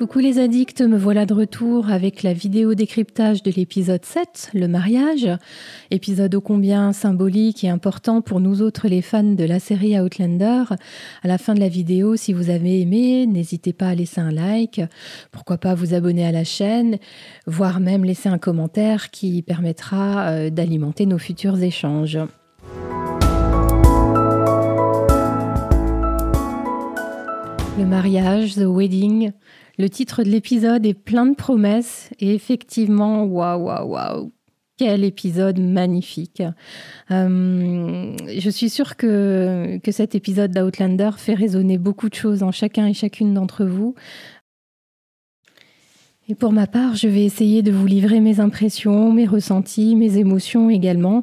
Coucou les addicts, me voilà de retour avec la vidéo décryptage de l'épisode 7, le mariage. Épisode ô combien symbolique et important pour nous autres les fans de la série Outlander. À la fin de la vidéo, si vous avez aimé, n'hésitez pas à laisser un like, pourquoi pas vous abonner à la chaîne, voire même laisser un commentaire qui permettra euh, d'alimenter nos futurs échanges. Le mariage, the wedding, le titre de l'épisode est plein de promesses et effectivement, waouh, waouh, waouh, quel épisode magnifique. Euh, je suis sûre que, que cet épisode d'Outlander fait résonner beaucoup de choses en chacun et chacune d'entre vous. Pour ma part, je vais essayer de vous livrer mes impressions, mes ressentis, mes émotions également,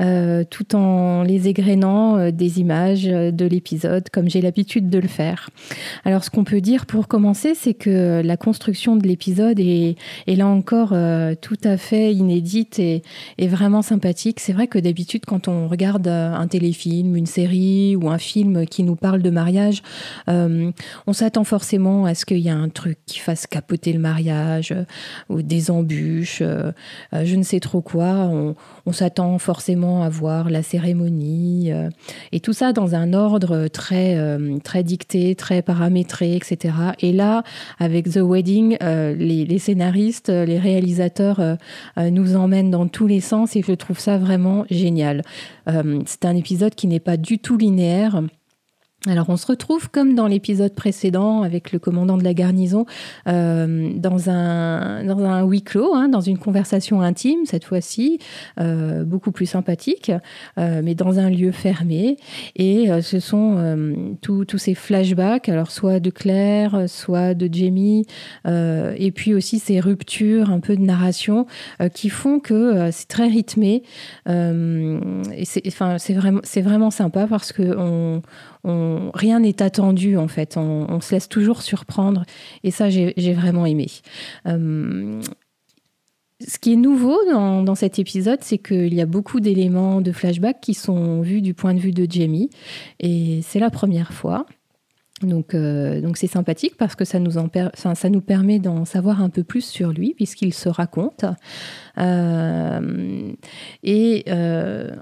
euh, tout en les égrénant euh, des images euh, de l'épisode, comme j'ai l'habitude de le faire. Alors, ce qu'on peut dire pour commencer, c'est que la construction de l'épisode est, là encore tout à fait inédite et, et vraiment sympathique. C'est vrai que d'habitude, quand on regarde un téléfilm, une série ou un film qui nous parle de mariage, on s'attend forcément à ce qu'il y ait un truc qui fasse capoter le mariage euh, ou des embûches, euh, euh, je ne sais trop quoi. On, s'attend forcément à voir la cérémonie et tout ça dans un ordre très, très dicté, très paramétré, etc. Et là, avec The Wedding, les, scénaristes, les réalisateurs nous emmènent dans tous les sens et je trouve ça vraiment génial. C'est un épisode qui n'est pas du tout linéaire. Alors on se retrouve comme dans l'épisode précédent avec le commandant de la garnison euh, dans, un, dans un huis clos, hein, dans une conversation intime cette fois-ci, euh, beaucoup plus sympathique, euh, mais dans un lieu fermé. Et ce sont tous ces flashbacks, alors soit de Claire, soit de Jamie, et puis aussi ces ruptures un peu de narration qui font que c'est très rythmé. et c'est enfin, vraiment, vraiment sympa parce que on, rien n'est attendu en fait. On, se laisse toujours surprendre et ça j'ai vraiment aimé. Euh, ce qui est nouveau dans, cet épisode, c'est qu'il y a beaucoup d'éléments de flashback qui sont vus du point de vue de Jamie et c'est la première fois. Donc, euh, donc c'est sympathique parce que ça nous, ça nous permet d'en savoir un peu plus sur lui puisqu'il se raconte. Euh, et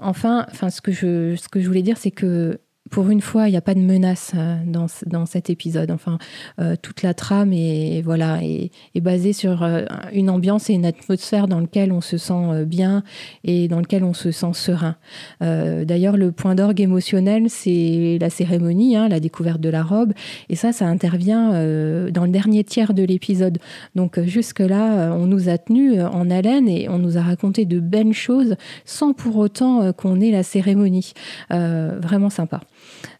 enfin, enfin, ce que je, ce que je voulais dire, c'est que pour une fois, il n'y a pas de menace euh, dans, dans cet épisode. Enfin, euh, toute la trame est, voilà, est, basée sur euh, une ambiance et une atmosphère dans laquelle on se sent bien et dans laquelle on se sent serein. D'ailleurs, le point d'orgue émotionnel, c'est la cérémonie, hein, la découverte de la robe. Et ça, ça intervient dans le dernier tiers de l'épisode. Donc jusque-là, on nous a tenus en haleine et on nous a raconté de belles choses sans pour autant qu'on ait la cérémonie. vraiment sympa.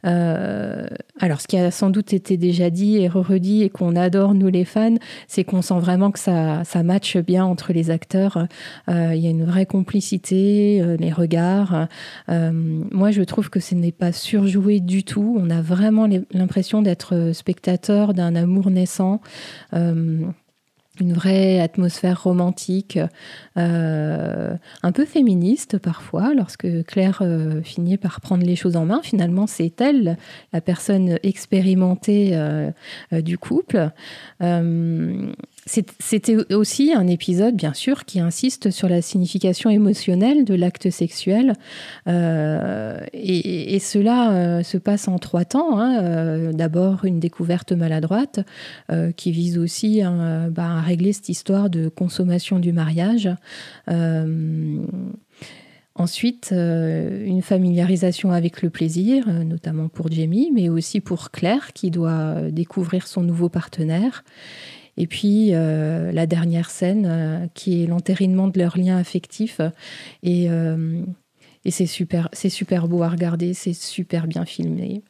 Euh, alors, ce qui a sans doute été déjà dit et redit et qu'on adore, nous les fans, c'est qu'on sent vraiment que ça, ça matche bien entre les acteurs. Euh, il y a une vraie complicité, euh, les regards. moi, je trouve que ce n'est pas surjoué du tout. On a vraiment l'impression d'être spectateur d'un amour naissant une vraie atmosphère romantique, euh, un peu féministe parfois, lorsque Claire euh, finit par prendre les choses en main. Finalement, c'est elle, la personne expérimentée euh, du couple. C'était aussi un épisode, bien sûr, qui insiste sur la signification émotionnelle de l'acte sexuel. Euh, et, cela euh, se passe en trois temps. Hein. Euh, d'abord, une découverte maladroite qui vise aussi bah, à régler cette histoire de consommation du mariage. Ensuite, une familiarisation avec le plaisir, notamment pour Jamie, mais aussi pour Claire, qui doit découvrir son nouveau partenaire. Et puis euh, la dernière scène, euh, qui est l'entérinement de leur lien affectif. Et, euh, c'est super beau à regarder, c'est super bien filmé.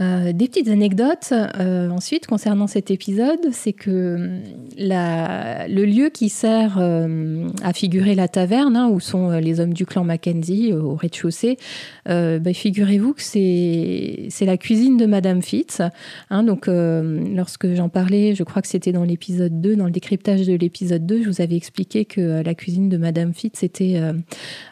Euh, des petites anecdotes euh, ensuite concernant cet épisode, c'est que hum, le lieu qui sert euh, à figurer la taverne, hein, où sont les hommes du clan Mackenzie au rez-de-chaussée, bah, figurez-vous que c'est la cuisine de Madame Fitz. Hein, donc, lorsque j'en parlais, je crois que c'était dans l'épisode 2, dans le décryptage de l'épisode 2, je vous avais expliqué que la cuisine de Madame Fitz était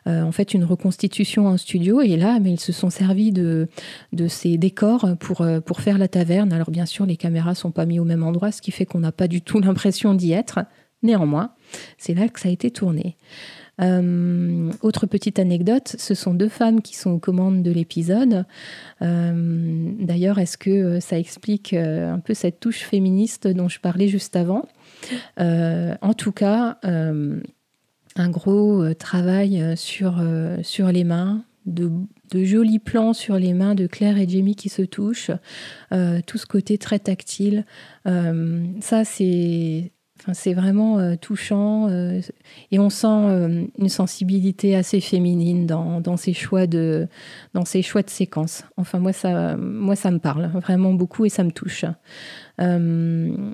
en fait une reconstitution en studio. Et là, mais ils se sont servis de, de ces décors maison pour, pour faire la taverne. Alors bien sûr, les caméras sont pas mises au même endroit, ce qui fait qu'on n'a pas du tout l'impression d'y être. Néanmoins, c'est là que ça a été tourné. Euh, autre petite anecdote, ce sont deux femmes qui sont aux commandes de l'épisode. Euh, d'ailleurs, est-ce que euh, ça explique un peu cette touche féministe dont je parlais juste avant? En tout cas, un gros travail sur, sur les mains, de, de, jolis plans sur les mains de Claire et Jamie qui se touchent, tout ce côté très tactile. ça, c'est vraiment euh, touchant euh, et on sent euh, une sensibilité assez féminine dans, dans, ces choix de, dans choix de séquences. Enfin, moi ça, moi, ça me parle vraiment beaucoup et ça me touche. Euh,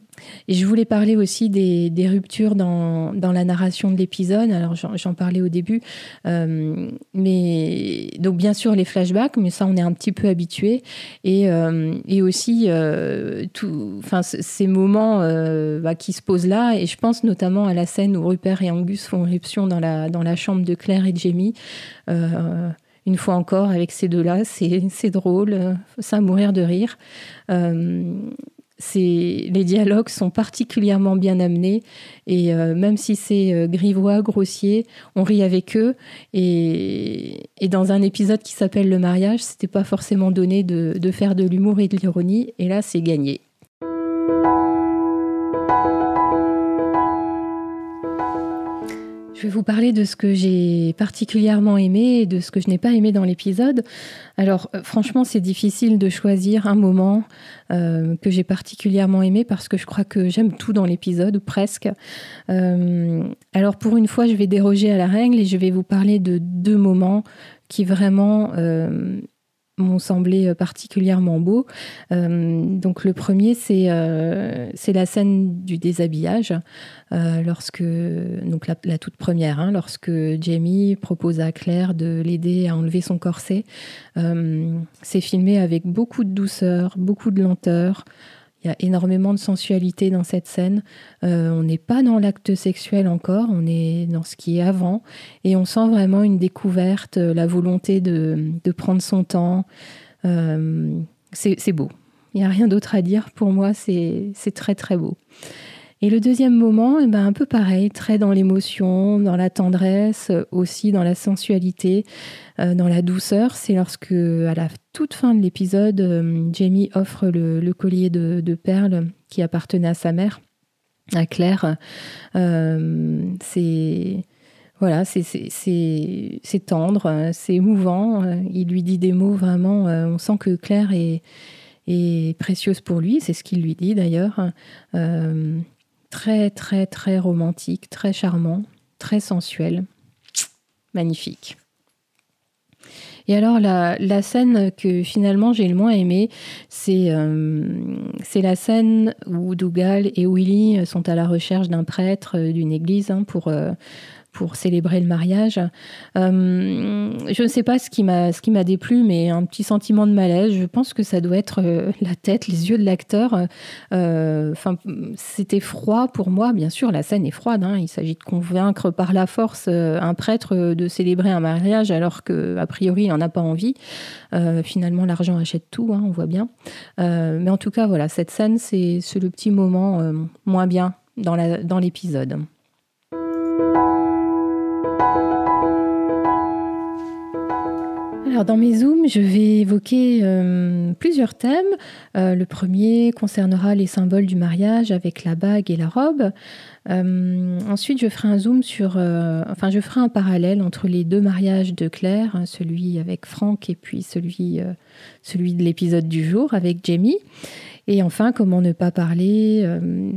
et je voulais parler aussi des, ruptures dans, la narration de l'épisode. Alors j'en parlais au début, euh, mais donc bien sûr les flashbacks, mais ça on est un petit peu habitué. Et, euh, aussi ces moments bah, qui se posent là. Et je pense notamment à la scène où Rupert et Angus font irruption dans la chambre de Claire et Jamie une fois encore, avec ces deux-là, c'est drôle, ça mourir de rire les dialogues sont particulièrement bien amenés et euh, même si c'est euh, grivois, grossier, on rit avec eux. Et, dans un épisode qui s'appelle Le mariage, c'était pas forcément donné de faire de l'humour et de l'ironie. Et là, c'est gagné. Je vais vous parler de ce que j'ai particulièrement aimé et de ce que je n'ai pas aimé dans l'épisode. Alors euh, franchement, c'est difficile de choisir un moment euh, que j'ai particulièrement aimé parce que je crois que j'aime tout dans l'épisode, ou presque. Euh, alors pour une fois, je vais déroger à la règle et je vais vous parler de deux moments qui vraiment m'ont semblé euh, particulièrement beaux. Euh, donc le premier, c'est euh, c'est la scène du déshabillage, lorsque donc la, toute première, hein, lorsque Jamie propose à Claire de l'aider à enlever son corset. c'est filmé avec beaucoup de douceur, beaucoup de lenteur. Il y a énormément de sensualité dans cette scène. Euh, on n'est pas dans l'acte sexuel encore, on est dans ce qui est avant. Et on sent vraiment une découverte, euh, la volonté de, prendre son temps. Euh, c'est beau. Il n'y a rien d'autre à dire. Pour moi, c'est très très beau. Et le deuxième moment, eh ben, un peu pareil, très dans l'émotion, dans la tendresse, aussi dans la sensualité, dans la douceur. C'est lorsque, à la toute fin de l'épisode, euh, Jamie offre le, collier de, perles qui appartenait à sa mère, à Claire. Euh, c'est voilà, c'est tendre, c'est émouvant. Il lui dit des mots vraiment. on sent que Claire est précieuse pour lui, c'est ce qu'il lui dit d'ailleurs très très très romantique, très charmant, très sensuel, magnifique. Et alors la, scène que finalement j'ai le moins aimée, c'est euh, la scène où Dougal et Willy sont à la recherche d'un prêtre d'une église hein, pour, euh, pour célébrer le mariage. Euh, je ne sais pas ce qui m'a déplu, mais un petit sentiment de malaise. Je pense que ça doit être euh, la tête, les yeux de l'acteur. Euh, enfin, c'était froid pour moi. Bien sûr, la scène est froide. Hein. Il s'agit de convaincre par la force un prêtre de célébrer un mariage alors que a priori il n'en a pas envie. finalement, l'argent achète tout. Hein, on voit bien. mais en tout cas, voilà, cette scène, c'est le petit moment moins bien dans l'épisode. Alors dans mes zooms, je vais évoquer euh, plusieurs thèmes. Euh, le premier concernera les symboles du mariage avec la bague et la robe. Euh, ensuite, je ferai un zoom sur, enfin, je ferai un parallèle entre les deux mariages de Claire, hein, celui avec Franck et puis celui, celui de l'épisode du jour avec Jamie. Et enfin, comment ne pas parler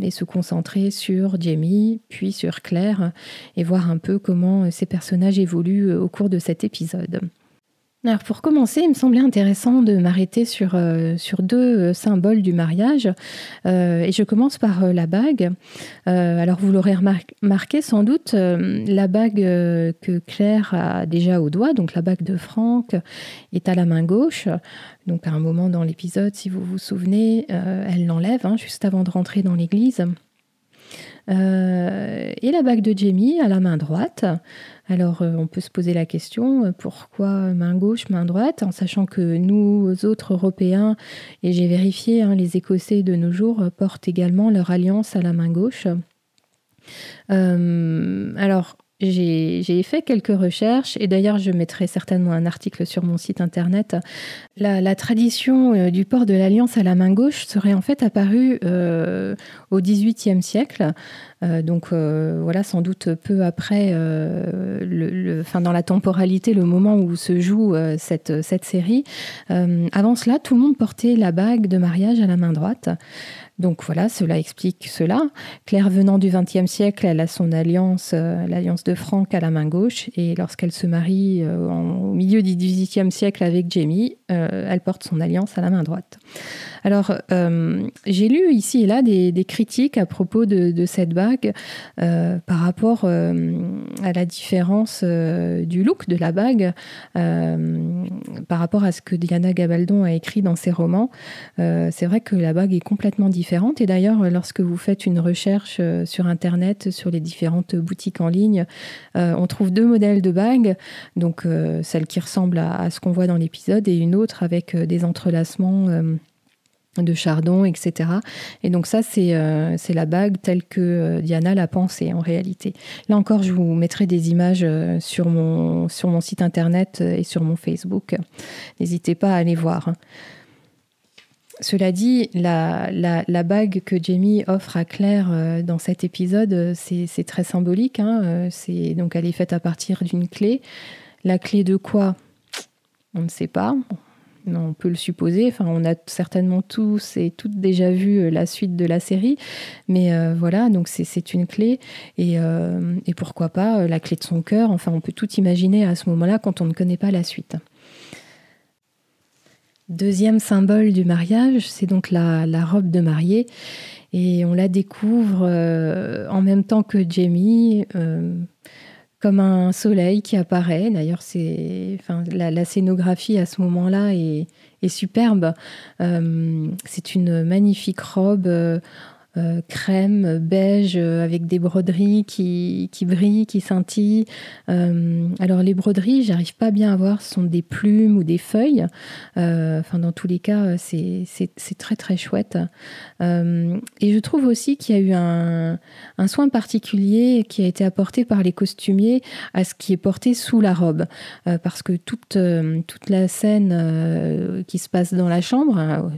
et se concentrer sur Jamie, puis sur Claire, et voir un peu comment ces personnages évoluent au cours de cet épisode. Alors pour commencer, il me semblait intéressant de m'arrêter sur, euh, deux euh, symboles du mariage. Euh, et je commence par la bague. alors vous l'aurez remarqué sans doute, la bague que Claire a déjà au doigt, donc la bague de Franck, est à la main gauche. Donc à un moment dans l'épisode, si vous vous souvenez, elle l'enlève hein, juste avant de rentrer dans l'église. Et la bague de Jamie à la main droite. Alors, on peut se poser la question pourquoi main gauche, main droite, en sachant que nous autres Européens, et j'ai vérifié, hein, les Écossais de nos jours portent également leur alliance à la main gauche. alors, j'ai fait quelques recherches et d'ailleurs je mettrai certainement un article sur mon site internet. La, tradition euh, du port de l'alliance à la main gauche serait en fait apparue euh, au XVIIIe siècle, donc voilà sans doute peu après, le, fin, dans la temporalité, le moment où se joue cette, cette série. avant cela, tout le monde portait la bague de mariage à la main droite. Donc voilà, cela explique cela. Claire venant du XXe siècle, elle a son alliance, euh, l'alliance de Franck à la main gauche, et lorsqu'elle se marie euh, au milieu du XVIIIe siècle avec Jamie, euh, elle porte son alliance à la main droite. Alors, j'ai lu ici et là des, critiques à propos de, cette bague par rapport à la différence du look de la bague par rapport à ce que Diana Gabaldon a écrit dans ses romans. C'est vrai que la bague est complètement différente et d'ailleurs, lorsque vous faites une recherche euh, sur Internet, sur les différentes boutiques en ligne, euh, on trouve deux modèles de bagues. Donc, euh, celle qui ressemble à, ce qu'on voit dans l'épisode et une autre avec des entrelacements de chardon, etc. Et donc ça, c'est la bague telle que Diana l'a pensée en réalité. Là encore, je vous mettrai des images sur, mon, sur mon site internet et sur mon Facebook. N'hésitez pas à aller voir. Cela dit, la, bague que Jamie offre à Claire euh, dans cet épisode, euh, c'est très symbolique. Hein, euh, c'est donc elle est faite à partir d'une clé. La clé de quoi? On ne sait pas. On peut le supposer. On a certainement tous et toutes déjà vu la suite de la série, mais voilà. Donc c'est une clé et, et pourquoi pas la clé de son cœur. Enfin, on peut tout imaginer à ce moment-là quand on ne connaît pas la suite. Deuxième symbole du mariage, c'est donc la, robe de mariée. Et on la découvre euh, en même temps que Jamie, euh, comme un soleil qui apparaît. D'ailleurs, c'est, enfin, la, scénographie à ce moment-là est, superbe. Euh, c'est une magnifique robe euh, crème, beige, euh, avec des broderies qui, qui brillent, qui scintillent. Euh, alors les broderies, j'arrive pas bien à voir, ce sont des plumes ou des feuilles. Enfin, dans tous les cas, c'est très très chouette. et je trouve aussi qu'il y a eu un, un, soin particulier qui a été apporté par les costumiers à ce qui est porté sous la robe. parce que toute, toute la scène qui se passe dans la chambre, hein,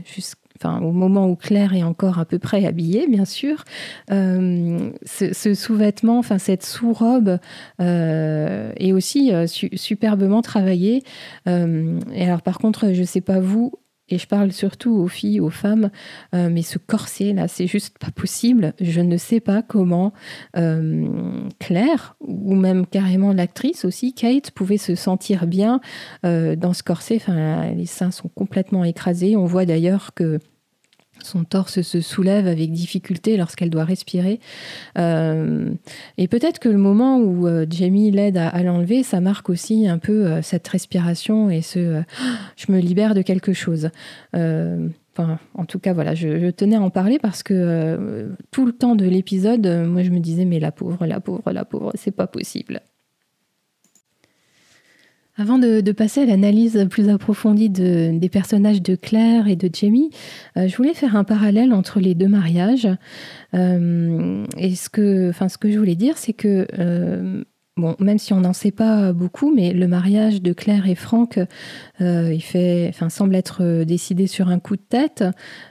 au moment où Claire est encore à peu près habillée, bien sûr, euh, ce, sous-vêtement, enfin cette sous-robe euh, est aussi euh, superbement travaillée. et alors par contre, je ne sais pas vous, et je parle surtout aux filles, aux femmes, mais ce corset là, c'est juste pas possible. Je ne sais pas comment Claire ou même carrément l'actrice aussi, Kate, pouvait se sentir bien dans ce corset. Enfin, les seins sont complètement écrasés. On voit d'ailleurs que son torse se soulève avec difficulté lorsqu'elle doit respirer. Euh, et peut-être que le moment où euh, Jamie l'aide à, l'enlever, ça marque aussi un peu euh, cette respiration et ce je me libère de quelque chose. En tout cas, voilà, je, tenais à en parler parce que tout le temps de l'épisode, moi je me disais, mais la pauvre, la pauvre, la pauvre, c'est pas possible. Avant de, passer à l'analyse plus approfondie des personnages de Claire et de Jamie, euh, je voulais faire un parallèle entre les deux mariages. Euh, et ce que, enfin, ce que je voulais dire, c'est que euh, Bon, même si on n'en sait pas beaucoup, mais le mariage de Claire et Franck, il fait, enfin, semble être décidé sur un coup de tête,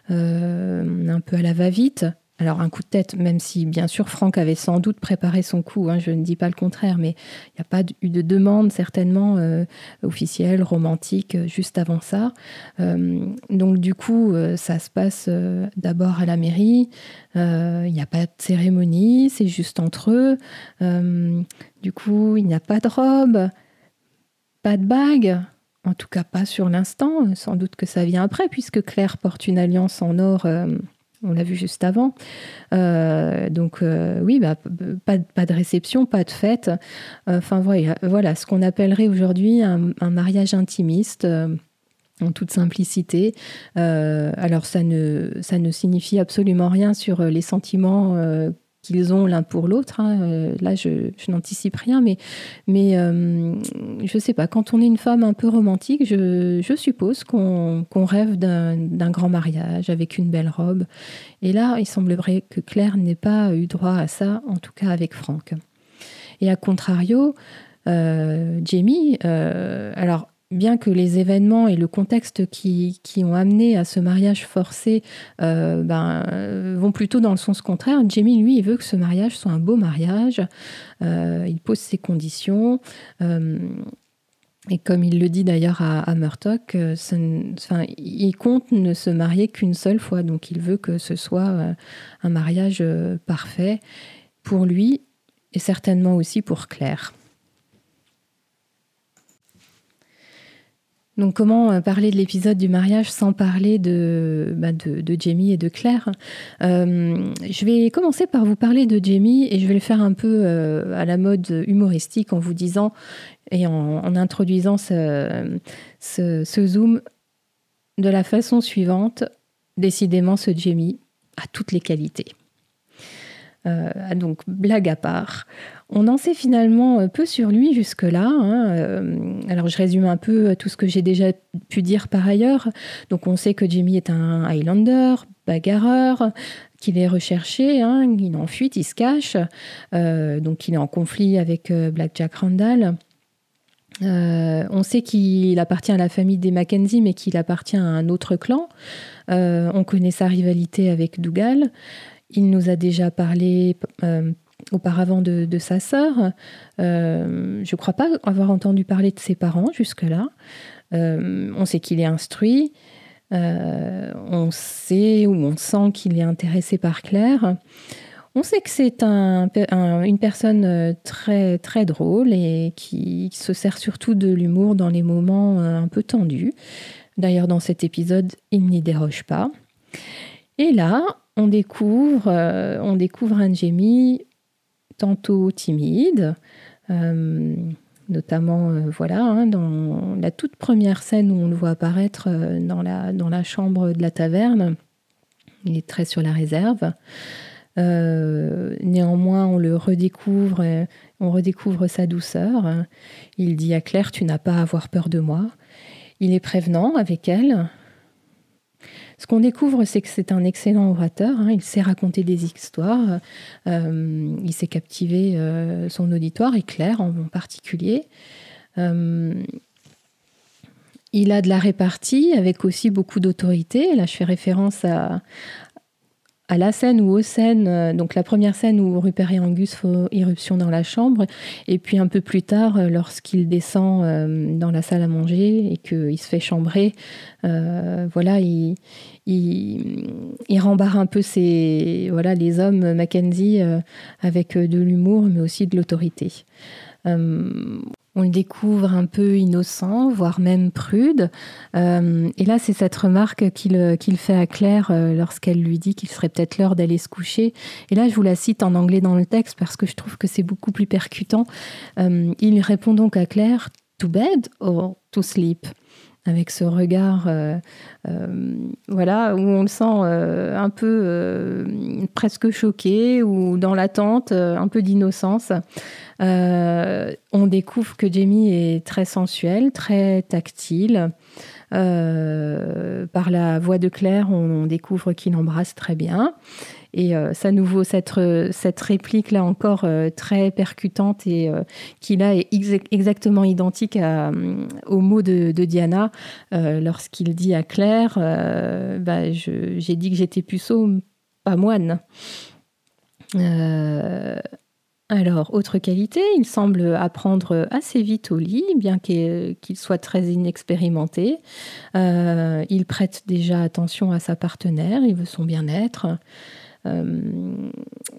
un peu à la va-vite. Alors un coup de tête, même si bien sûr Franck avait sans doute préparé son coup, hein, je ne dis pas le contraire, mais il n'y a pas eu de demande certainement euh, officielle, romantique, euh, juste avant ça. Euh, donc du coup, ça se passe d'abord à la mairie, il n'y a pas de cérémonie, c'est juste entre eux. du coup, il n'y a pas de robe, pas de bague. En tout cas, pas sur l'instant. Sans doute que ça vient après, puisque Claire porte une alliance en or on l'a vu juste avant. Euh, donc euh, oui, bah, pas, de réception, pas de fête. Enfin voilà, voilà, ce qu'on appellerait aujourd'hui un, mariage intimiste. Euh, en toute simplicité. alors ça ne, ça ne signifie absolument rien sur les sentiments qu'ils ont l'un pour l'autre. Hein. Euh, là, je, n'anticipe rien, mais, mais euh, je ne sais pas, quand on est une femme un peu romantique, je, suppose qu'on rêve d'un grand mariage avec une belle robe. Et là, il semblerait que Claire n'ait pas eu droit à ça, en tout cas avec Franck. Et à contrario, euh, Jamie, alors bien que les événements et le contexte qui, ont amené à ce mariage forcé euh, ben, vont plutôt dans le sens contraire, Jamie, lui, il veut que ce mariage soit un beau mariage. Euh, il pose ses conditions. Euh, et comme il le dit d'ailleurs à, à il compte ne se marier qu'une seule fois. Donc il veut que ce soit un mariage parfait pour lui et certainement aussi pour Claire. Donc comment euh, parler de l'épisode du mariage sans parler de, bah, de, Jamie et de Claire? Euh, Je vais commencer par vous parler de Jamie et je vais le faire un peu euh, à la mode humoristique en vous disant et en, introduisant ce, ce, zoom de la façon suivante. Décidément, ce Jamie a toutes les qualités. Donc, blague à part, on en sait finalement euh, peu sur lui jusque-là. Hein, euh, alors je résume un peu euh, tout ce que j'ai déjà pu dire par ailleurs. Donc on sait que Jimmy est un Highlander, bagarreur, qu'il est recherché, hein, il est en fuite, il se cache, donc il est en conflit avec Black Jack Randall. on sait qu'il appartient à la famille des Mackenzie, mais qu'il appartient à un autre clan. on connaît sa rivalité avec Dougal. Il nous a déjà parlé auparavant de, sa sœur. Euh, je ne crois pas avoir entendu parler de ses parents jusque-là. Euh, on sait qu'il est instruit. Euh, on sait ou on sent qu'il est intéressé par Claire. On sait que c'est une personne très, très drôle et qui, se sert surtout de l'humour dans les moments un peu tendus. D'ailleurs, dans cet épisode, il n'y déroge pas. Et là, on découvre, on découvre un Jamie tantôt timide, euh, notamment euh, voilà hein, dans la toute première scène où on le voit apparaître euh, dans, la, dans la chambre de la taverne. Il est très sur la réserve. néanmoins, on le redécouvre, on redécouvre sa douceur. Il dit à Claire, tu n'as pas à avoir peur de moi. Il est prévenant avec elle. Ce qu'on découvre, c'est que c'est un excellent orateur. Hein. Il sait raconter des histoires. Euh, il sait captiver euh, son auditoire, et Claire en particulier. Euh, il a de la répartie avec aussi beaucoup d'autorité. Là, je fais référence à, à la scène ou aux scènes, euh, donc la première scène où Rupert et Angus font irruption dans la chambre, et puis un peu plus tard, euh, lorsqu'il descend euh, dans la salle à manger et qu'il se fait chambrer, voilà, il, il, rembarre un peu ses, voilà, les hommes Mackenzie avec de l'humour, mais aussi de l'autorité. On le découvre un peu innocent, voire même prude. Euh, et là, c'est cette remarque qu'il euh, fait à Claire euh, lorsqu'elle lui dit qu'il serait peut-être l'heure d'aller se coucher. Et là, je vous la cite en anglais dans le texte parce que je trouve que c'est beaucoup plus percutant. il répond donc à Claire, To bed or to sleep avec ce regard, voilà, où on le sent un peu presque choqué ou dans l'attente, un peu d'innocence. Euh, on découvre que Jamie est très sensuel, très tactile. Euh, par la voix de Claire, on, découvre qu'il embrasse très bien. Et euh, ça nous vaut cette, cette réplique-là encore très percutante et qui là est exactement identique au mot de, Diana lorsqu'il dit à Claire bah, J'ai dit que j'étais puceau, pas moine. Alors, autre qualité, il semble apprendre assez vite au lit, bien qu'il soit très inexpérimenté. Euh, il prête déjà attention à sa partenaire, il veut son bien-être. Euh,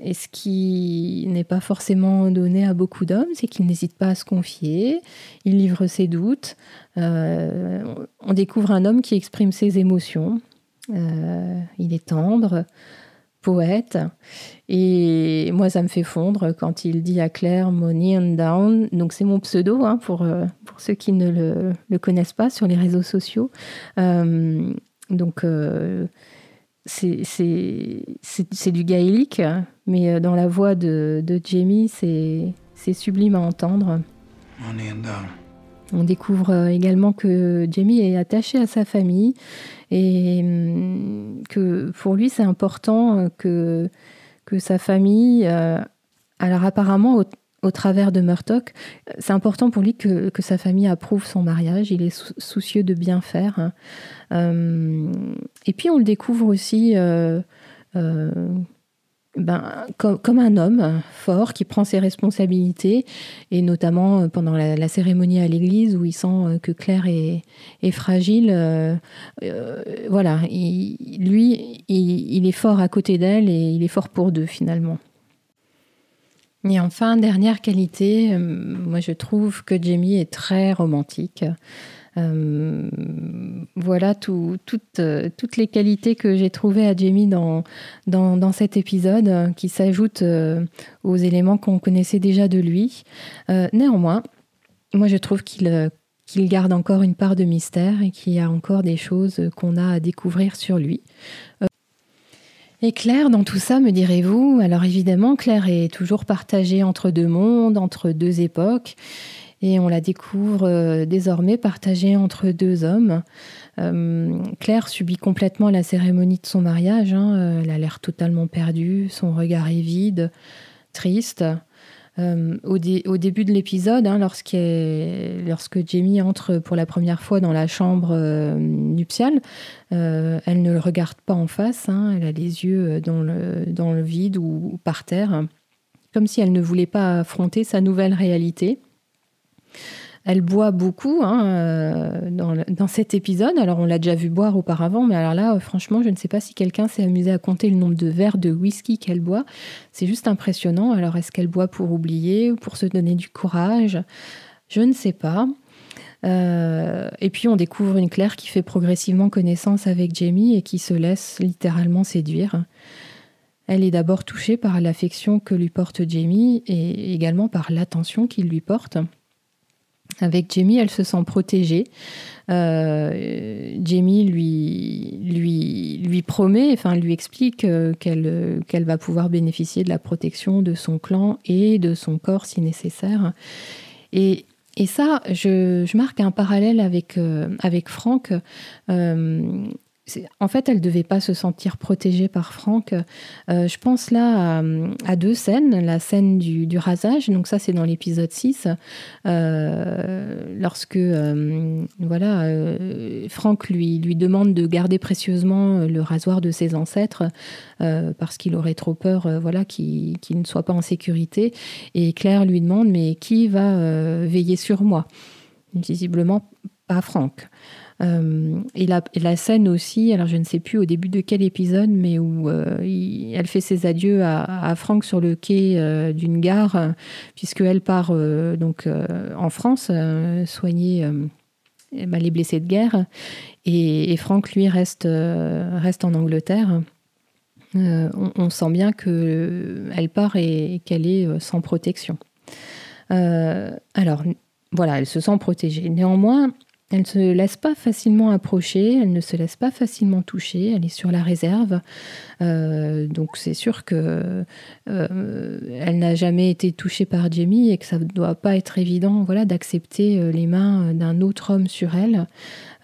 et ce qui n'est pas forcément donné à beaucoup d'hommes, c'est qu'il n'hésite pas à se confier, il livre ses doutes. Euh, on découvre un homme qui exprime ses émotions. il est tendre, poète. Et moi, ça me fait fondre quand il dit à Claire Money and Down. Donc, c'est mon pseudo hein, pour, euh, pour ceux qui ne le, connaissent pas sur les réseaux sociaux. Euh, donc, euh, c'est du gaélique, mais dans la voix de, de Jamie, c'est sublime à entendre. On découvre également que Jamie est attaché à sa famille et hum, que pour lui c'est important que, que sa famille, alors apparemment au travers de Murdoch, c'est important pour lui que, sa famille approuve son mariage. Il est soucieux de bien faire. Hein. Euh, et puis on le découvre aussi euh, euh, ben, comme, un homme fort qui prend ses responsabilités, et notamment pendant la, cérémonie à l'église où il sent que Claire est, fragile. voilà, lui, il est fort à côté d'elle et il est fort pour deux finalement. Et enfin, dernière qualité, euh, moi je trouve que Jamie est très romantique. Euh, voilà tout, euh, toutes les qualités que j'ai trouvées à Jamie dans, dans, cet épisode, qui s'ajoutent aux éléments qu'on connaissait déjà de lui. néanmoins, moi je trouve qu'il qu'il garde encore une part de mystère et qu'il y a encore des choses qu'on a à découvrir sur lui. Et Claire, dans tout ça, me direz-vous Alors évidemment, Claire est toujours partagée entre deux mondes, entre deux époques, et on la découvre euh, désormais partagée entre deux hommes. Euh, Claire subit complètement la cérémonie de son mariage, hein. euh, elle a l'air totalement perdue, son regard est vide, triste. Au, début de l'épisode, hein, lorsque Jamie entre pour la première fois dans la chambre nuptiale, elle ne le regarde pas en face, hein, elle a les yeux dans le, dans le vide ou par terre, comme si elle ne voulait pas affronter sa nouvelle réalité. Elle boit beaucoup hein, euh, dans, cet épisode. Alors, on l'a déjà vu boire auparavant, mais alors là, euh, franchement, je ne sais pas si quelqu'un s'est amusé à compter le nombre de verres de whisky qu'elle boit. C'est juste impressionnant. Alors, est-ce qu'elle boit pour oublier ou pour se donner du courage? Je ne sais pas. Euh, et puis on découvre une Claire qui fait progressivement connaissance avec Jamie et qui se laisse littéralement séduire. Elle est d'abord touchée par l'affection que lui porte Jamie et également par l'attention qu'il lui porte. Avec Jamie, elle se sent protégée. Euh, Jamie lui, lui, lui promet, enfin lui explique euh, qu'elle qu'elle va pouvoir bénéficier de la protection de son clan et de son corps si nécessaire. Et, et ça, je, je, marque un parallèle avec, euh, avec Franck. En fait, elle ne devait pas se sentir protégée par Franck. Euh, je pense là à, deux scènes. La scène du, rasage, donc ça c'est dans l'épisode 6, euh, lorsque euh, voilà, Franck lui, lui demande de garder précieusement le rasoir de ses ancêtres parce qu'il aurait trop peur voilà, qu'il ne soit pas en sécurité. Et Claire lui demande, mais qui va veiller sur moi? Visiblement pas Franck. Euh, et, la, scène aussi, alors je ne sais plus au début de quel épisode, mais où euh, elle fait ses adieux à, à Franck sur le quai euh, d'une gare, puisqu'elle part donc en France soigner bah, les blessés de guerre, et, Franck lui reste, reste en Angleterre. On, sent bien qu'elle part et, et qu'elle est sans protection. alors voilà, elle se sent protégée. Néanmoins, elle ne se laisse pas facilement approcher, elle ne se laisse pas facilement toucher, elle est sur la réserve. Euh, donc c'est sûr que euh, elle n'a jamais été touchée par Jamie et que ça ne doit pas être évident voilà, d'accepter euh, les mains d'un autre homme sur elle.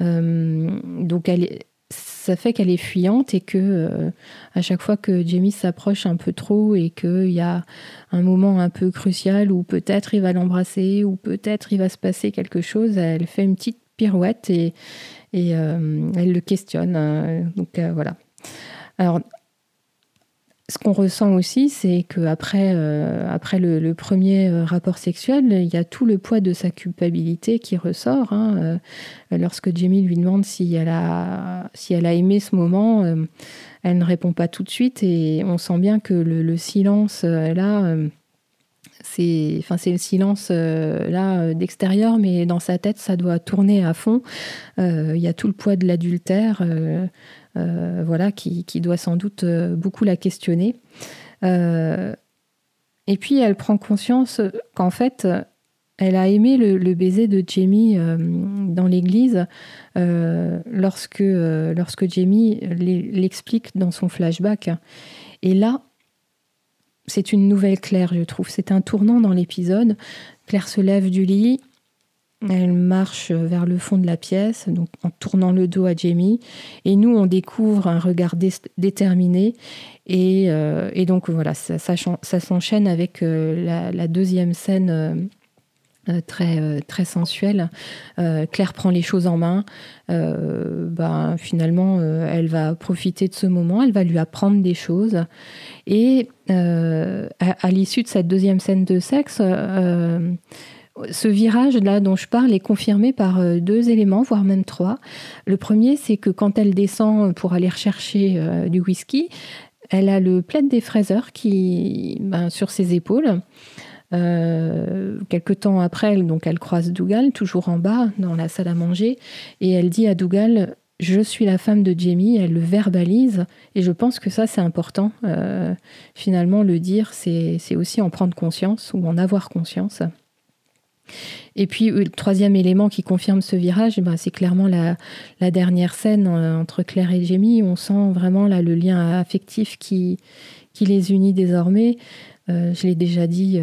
donc elle ça fait qu'elle est fuyante et que à chaque fois que Jamie s'approche un peu trop et qu'il y a un moment un peu crucial où peut-être il va l'embrasser ou peut-être il va se passer quelque chose, elle fait une petite pirouette et, euh, elle le questionne. Euh, donc euh, voilà. Alors, ce qu'on ressent aussi, c'est qu'après après le, premier rapport sexuel, il y a tout le poids de sa culpabilité qui ressort. Hein, lorsque Jamie lui demande si elle a, si elle a aimé ce moment, elle ne répond pas tout de suite et on sent bien que le, le silence, là, c'est enfin c'est le silence euh, là euh, d'extérieur mais dans sa tête ça doit tourner à fond euh, il y a tout le poids de l'adultère voilà qui, qui, doit sans doute beaucoup la questionner et puis elle prend conscience qu'en fait elle a aimé le, baiser de Jamie dans l'église lorsque, lorsque Jamie l'explique dans son flashback. Et là, c'est une nouvelle Claire, je trouve. C'est un tournant dans l'épisode. Claire se lève du lit, elle marche vers le fond de la pièce, donc en tournant le dos à Jamie. Et nous, on découvre un regard déterminé. Euh, et, donc voilà, ça, s'enchaîne avec euh, la, deuxième scène. Euh, très, très sensuelle. Claire prend les choses en main. Ben, finalement, elle va profiter de ce moment, elle va lui apprendre des choses. Et à l'issue de cette deuxième scène de sexe, ce virage-là dont je parle est confirmé par euh, deux éléments, voire même trois. Le premier, c'est que quand elle descend pour aller rechercher euh, du whisky, elle a le plaid des fraiseurs qui, ben, sur ses épaules. Euh, quelque temps après, elle, donc elle croise Dougal, toujours en bas, dans la salle à manger, et elle dit à Dougal Je suis la femme de Jamie, elle le verbalise, et je pense que ça, c'est important. finalement, le dire, c'est aussi en prendre conscience ou en avoir conscience. Et puis, euh, le troisième élément qui confirme ce virage, eh ben, c'est clairement la, dernière scène euh, entre Claire et Jamie. On sent vraiment là, le lien affectif qui, qui les unit désormais. Euh, je l'ai déjà dit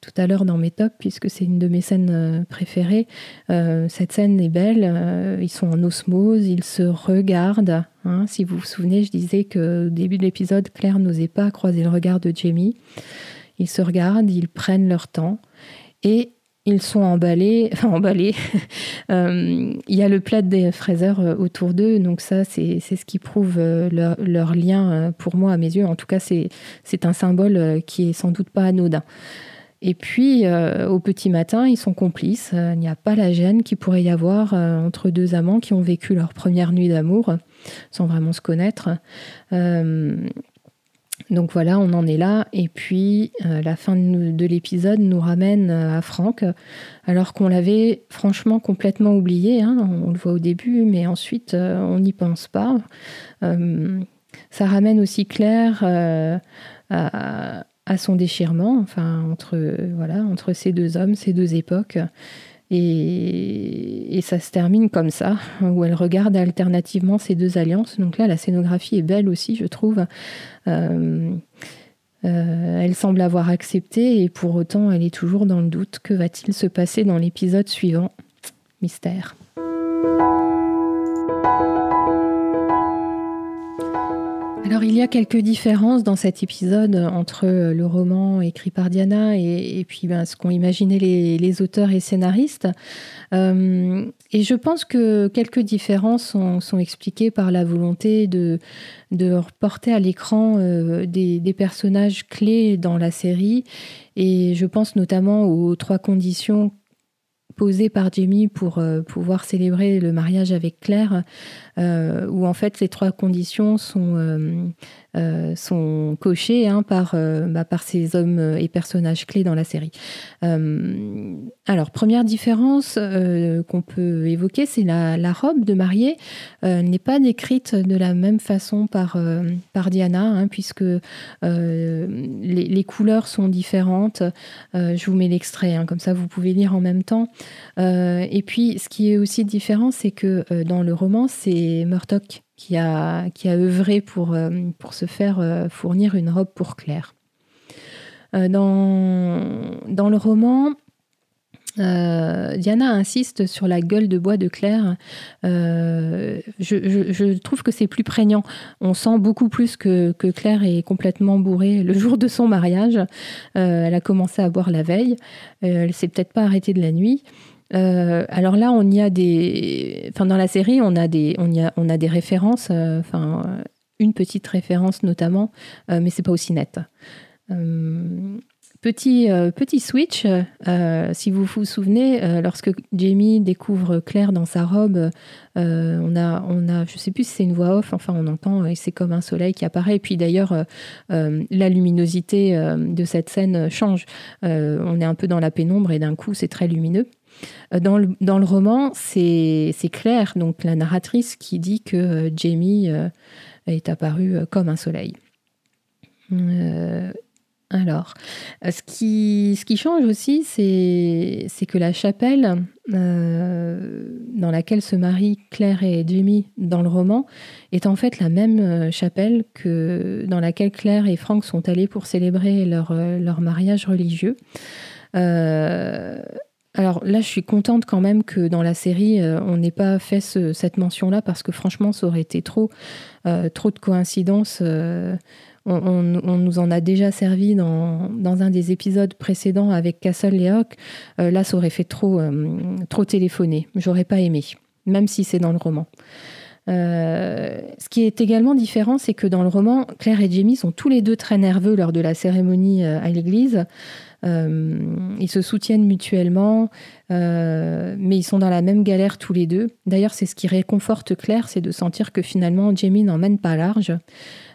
tout à l'heure dans mes tops, puisque c'est une de mes scènes préférées. cette scène est belle. ils sont en osmose, ils se regardent. Hein. Si vous vous souvenez, je disais qu'au début de l'épisode, Claire n'osait pas croiser le regard de Jamie. Ils se regardent, ils prennent leur temps. Et ils sont emballés, enfin emballés. Euh, il y a le plat des fraiseurs euh, autour d'eux, donc ça, c'est ce qui prouve euh, leur, lien pour moi, à mes yeux. En tout cas, c'est un symbole qui est sans doute pas anodin. Et puis, au petit matin, ils sont complices. Il n'y a pas la gêne qu'il pourrait y avoir entre deux amants qui ont vécu leur première nuit d'amour sans vraiment se connaître. Donc voilà, on en est là. Et puis euh, la fin de, l'épisode nous ramène euh, à Franck, alors qu'on l'avait franchement complètement oublié. Hein. on le voit au début, mais ensuite euh, on n'y pense pas. ça ramène aussi Claire à, à, son déchirement, enfin entre voilà entre ces deux hommes, ces deux époques. Et, ça se termine comme ça, où elle regarde alternativement ces deux alliances. Donc là, la scénographie est belle aussi, je trouve. Euh, euh, elle semble avoir accepté et pour autant, elle est toujours dans le doute. Que va-t-il se passer dans l'épisode suivant? Mystère. Alors il y a quelques différences dans cet épisode entre le roman écrit par Diana et, puis ben, ce qu'ont imaginé les, auteurs et scénaristes. Euh, et je pense que quelques différences sont, expliquées par la volonté de, de reporter à l'écran euh, des, personnages clés dans la série. Et je pense notamment aux trois conditions posées par Jamie pour euh, pouvoir célébrer le mariage avec Claire, euh, où en fait ces trois conditions sont, euh, sont cochées hein, par, bah, par ces hommes et personnages clés dans la série. alors, première différence qu'on peut évoquer, c'est la, la, robe de mariée n'est pas décrite de la même façon par, par Diana, hein, puisque les, couleurs sont différentes. je vous mets l'extrait, hein, comme ça vous pouvez lire en même temps. Euh, et puis, ce qui est aussi différent, c'est que euh, dans le roman, c'est Murdoch qui a, qui a œuvré pour, euh, pour se faire fournir une robe pour Claire. dans, dans le roman, Diana insiste sur la gueule de bois de Claire. je, trouve que c'est plus prégnant. On sent beaucoup plus que, que, Claire est complètement bourrée le jour de son mariage. elle a commencé à boire la veille. elle s'est peut-être pas arrêtée de la nuit. Euh, alors là, on y a des, enfin dans la série, on a des, on y a, on a des références, euh, enfin une petite référence notamment, euh, mais c'est pas aussi net. Petit, petit switch, si vous vous souvenez, lorsque Jamie découvre Claire dans sa robe, on a, on a, je sais plus si c'est une voix off, enfin on entend, et c'est comme un soleil qui apparaît. Et puis d'ailleurs, la luminosité de cette scène change. on est un peu dans la pénombre et d'un coup c'est très lumineux. Euh, dans le, roman, c'est Claire, donc la narratrice, qui dit que euh, Jamie euh, est apparu comme un soleil. Alors, ce qui, change aussi, c'est que la chapelle dans laquelle se marient Claire et Jamie dans le roman est en fait la même chapelle que dans laquelle Claire et Frank sont allés pour célébrer leur mariage religieux. Alors là, je suis contente quand même que dans la série, on n'ait pas fait cette mention-là parce que franchement, ça aurait été trop, trop de coïncidences on, nous en a déjà servi dans, un des épisodes précédents avec Castle et. Euh, là, ça aurait fait trop, euh, trop téléphoner. J'aurais pas aimé, même si c'est dans le roman. Euh, ce qui est également différent, c'est que dans le roman, Claire et Jamie sont tous les deux très nerveux lors de la cérémonie à l'église. Ils se soutiennent mutuellement, mais ils sont dans la même galère tous les deux. D'ailleurs, c'est ce qui réconforte Claire, c'est de sentir que finalement Jamie n'emmène pas large.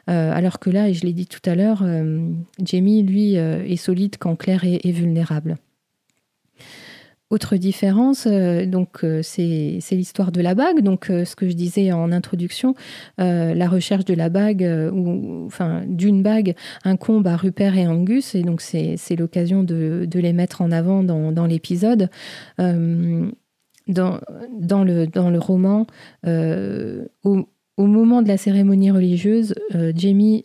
Euh, alors que là, et je l'ai dit tout à l'heure, euh, Jamie, lui, euh, est solide quand Claire est, vulnérable. Autre différence, donc c'est l'histoire de la bague. Donc ce que je disais en introduction, la recherche de la bague ou d'une bague incombe à Rupert et Angus, et donc c'est l'occasion de, les mettre en avant dans, l'épisode. Dans, le, roman, au, moment de la cérémonie religieuse, euh, Jamie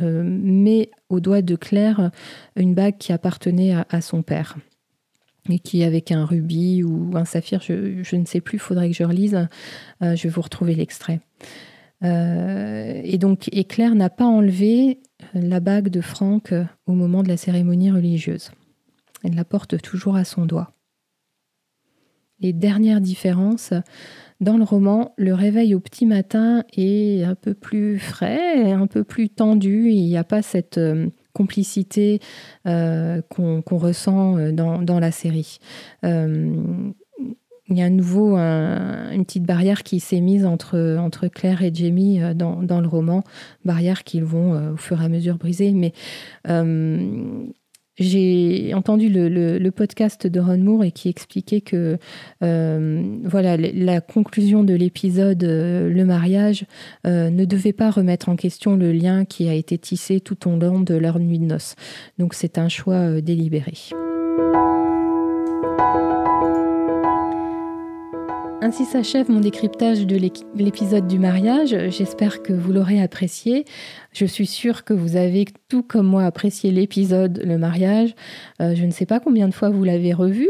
euh, met au doigt de Claire une bague qui appartenait à, son père et qui avec un rubis ou un saphir, je, ne sais plus, faudrait que je relise. Euh, je vais vous retrouver l'extrait. et donc, et n'a pas enlevé la bague de Franck au moment de la cérémonie religieuse. Elle la porte toujours à son doigt. Les dernières différences, dans le roman, le réveil au petit matin est un peu plus frais, un peu plus tendu. Il n'y a pas cette euh, complicité euh, qu'on ressent euh, dans, la série. il y a à nouveau une petite barrière qui s'est mise entre, entre Claire et Jamie dans, dans le roman, barrière qu'ils vont au fur et à mesure briser. Mais j'ai entendu le, podcast de Ron Moore et qui expliquait que euh, voilà la conclusion de l'épisode euh, le mariage euh, ne devait pas remettre en question le lien qui a été tissé tout au long de leur nuit de noces. Donc c'est un choix délibéré. Ainsi s'achève mon décryptage de l'épisode du mariage. J'espère que vous l'aurez apprécié. Je suis sûre que vous avez tout comme moi apprécié l'épisode Le mariage. Euh, je ne sais pas combien de fois vous l'avez revu.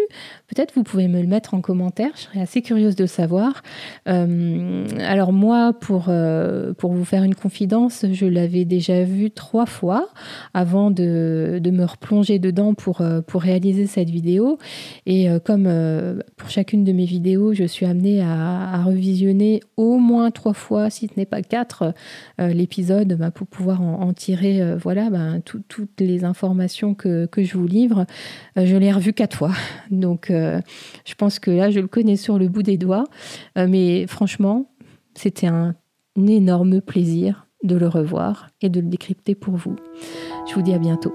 Peut-être vous pouvez me le mettre en commentaire. Je serais assez curieuse de savoir. Euh, alors moi, pour, euh, pour vous faire une confidence, je l'avais déjà vu trois fois avant de, de, me replonger dedans pour, pour réaliser cette vidéo. Et comme pour chacune de mes vidéos, je suis amenée à, à revisionner au moins trois fois, si ce n'est pas quatre, l'épisode bah, pour pouvoir en, tirer euh, voilà, ben, toutes les informations que, je vous livre. Euh, je l'ai revu quatre fois. Donc, euh, je pense que là, je le connais sur le bout des doigts. mais franchement, c'était un, énorme plaisir de le revoir et de le décrypter pour vous. Je vous dis à bientôt.